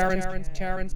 Karen, Karen, Karen,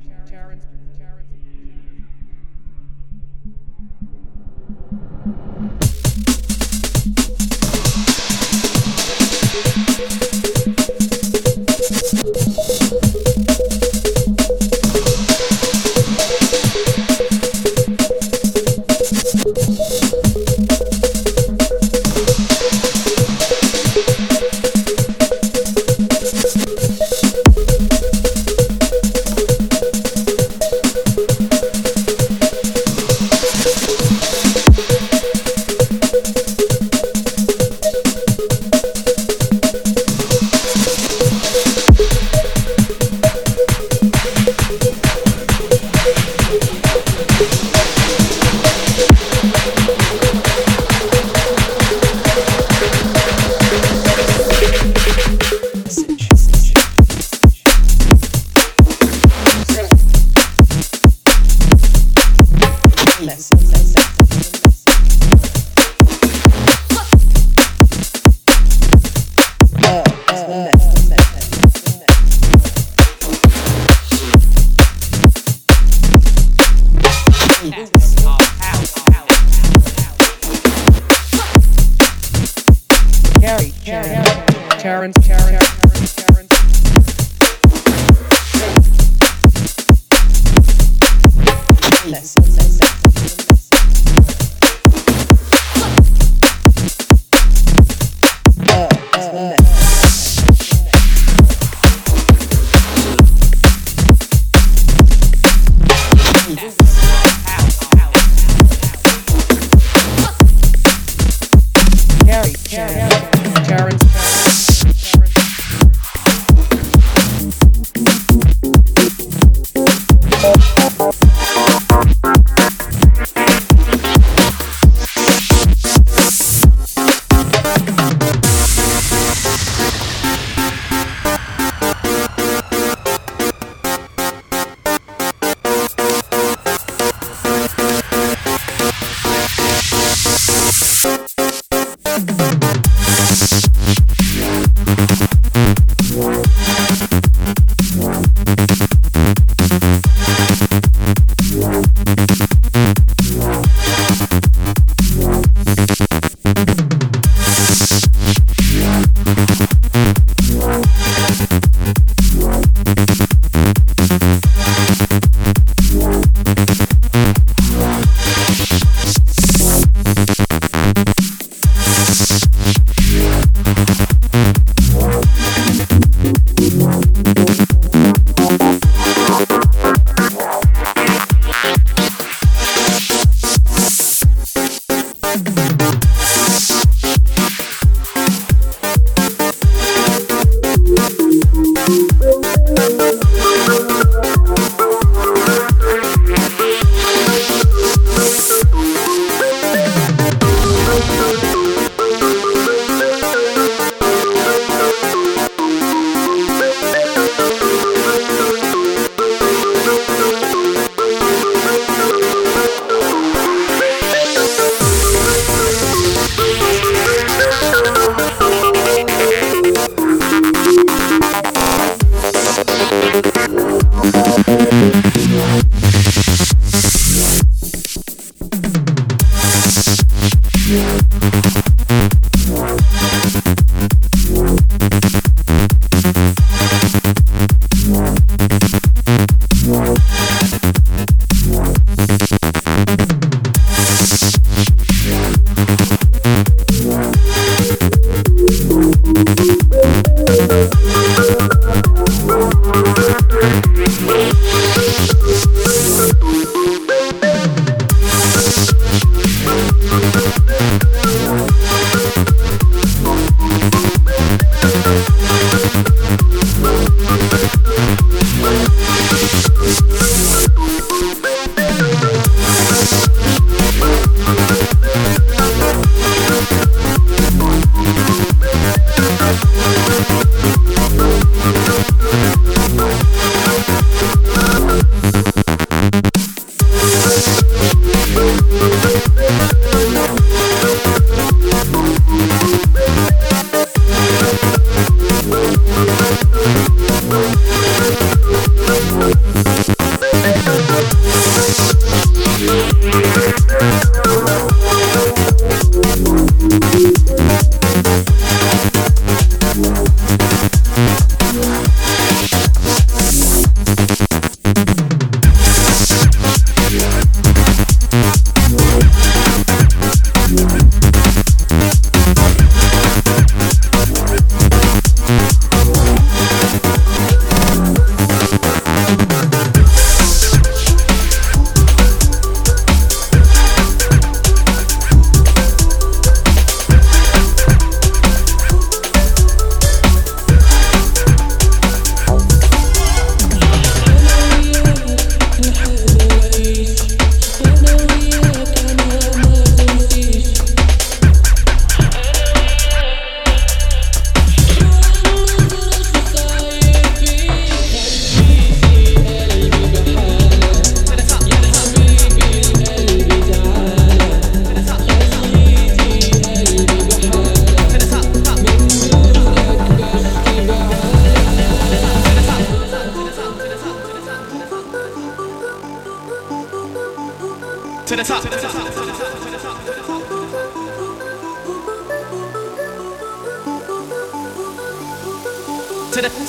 to the to the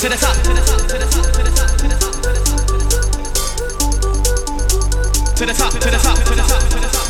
to the top, to the top, to the top, to the top, to the top, to the top, to the top, to the top, to the top, to the top.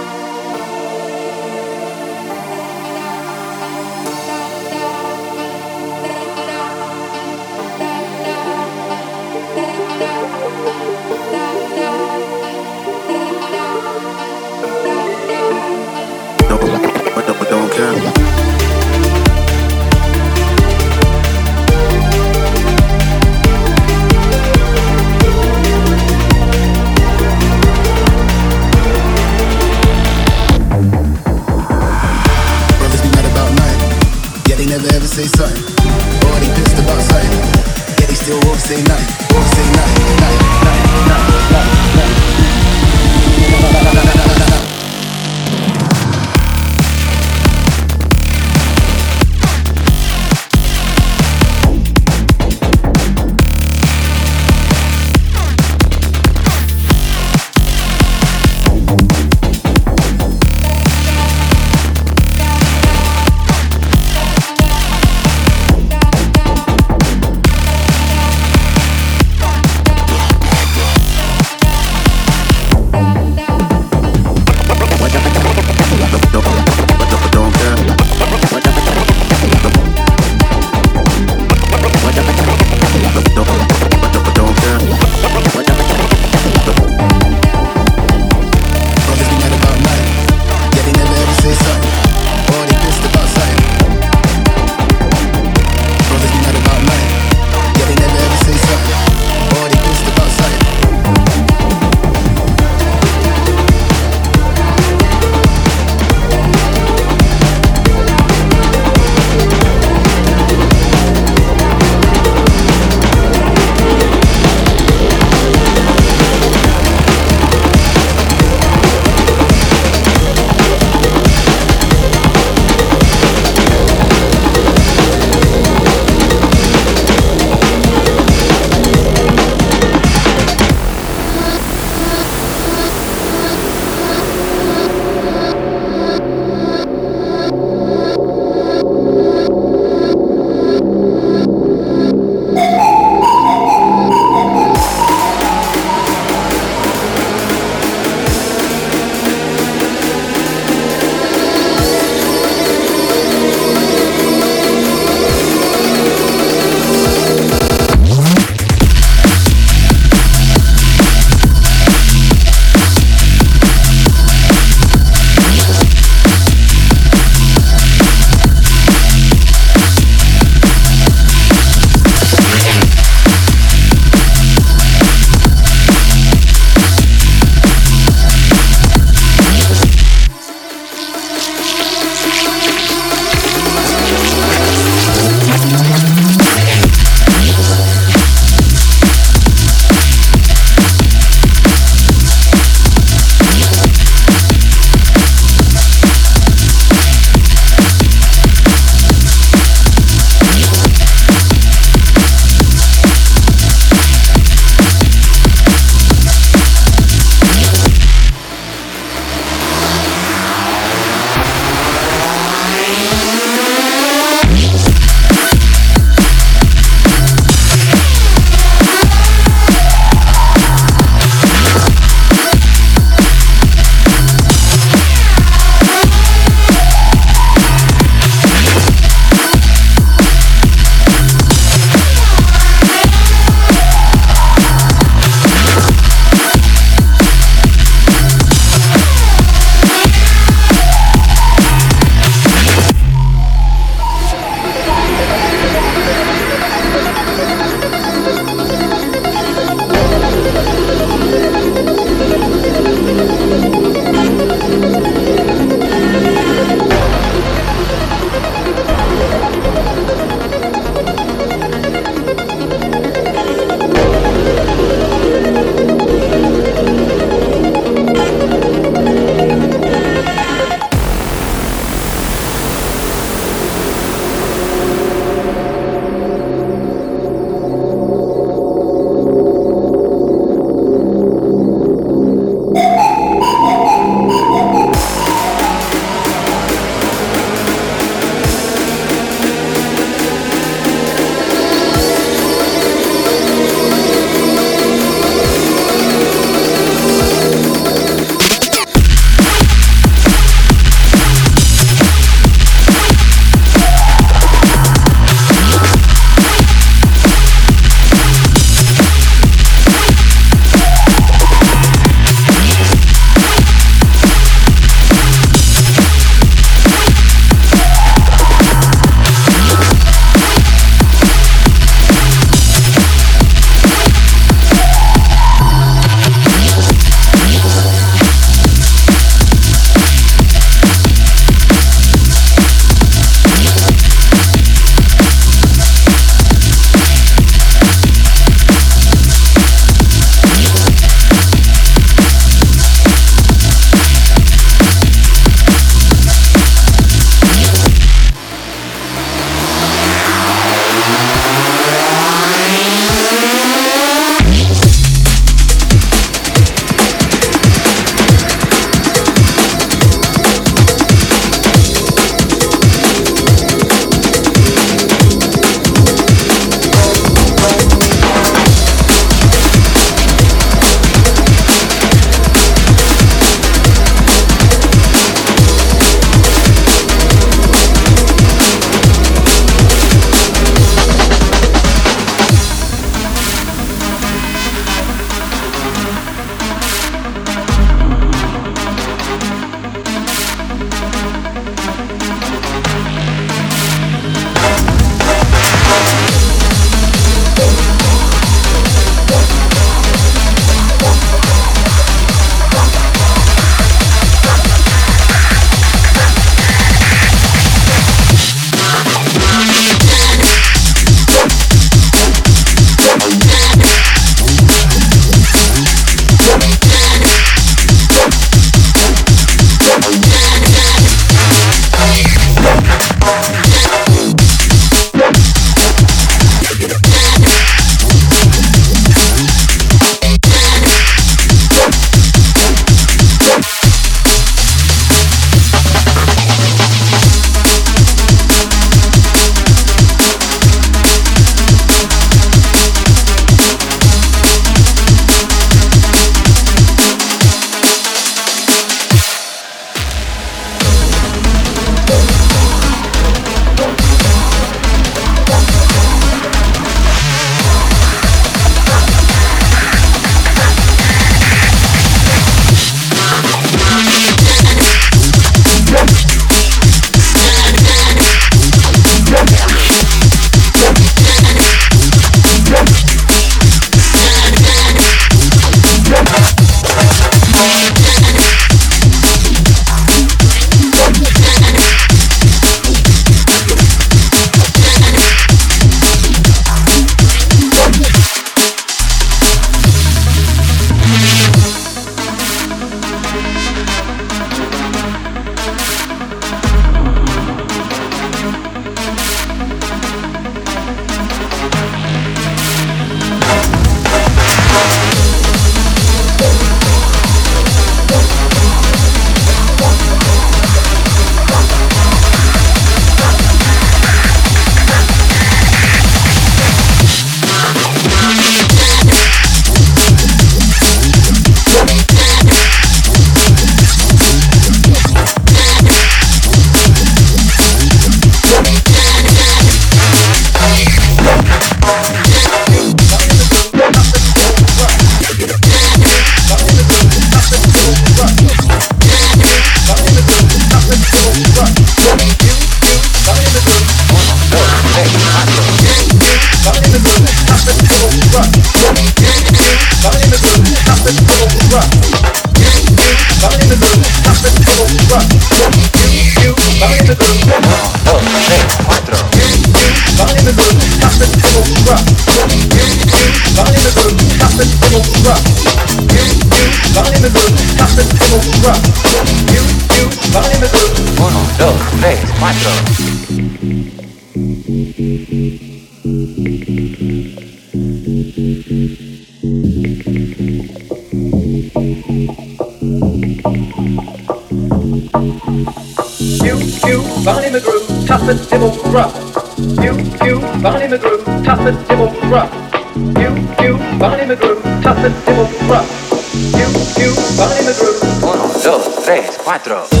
4.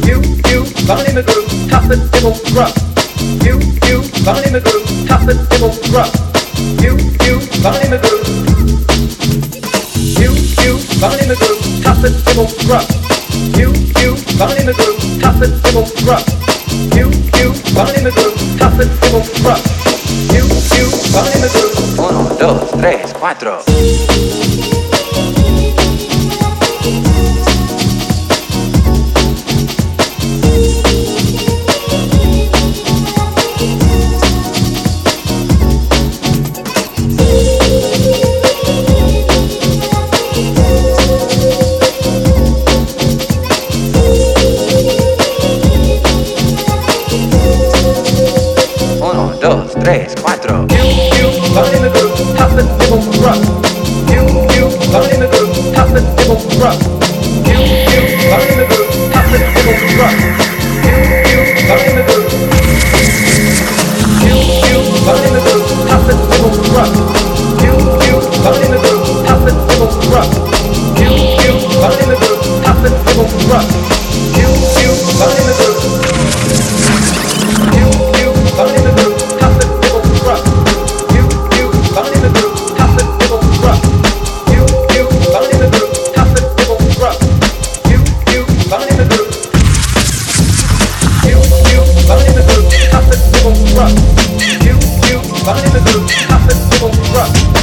You, you, Vani Maguru, Tapa Dibble Gruff. You, you, Vani Maguru, Tapa Dibble Gruff. You, you, Vani McGrew. You, you, Vani Maguru, Tapa Dibble Gruff. You, you, Vani Maguru, Tapa Dibble Gruff. You, you, McGrew, Maguru, Tapa Dibble Gruff. You, you, Vani McGrew. Uno, dos, tres, cuatro. Look. I'm in the Little G, I've been so rough.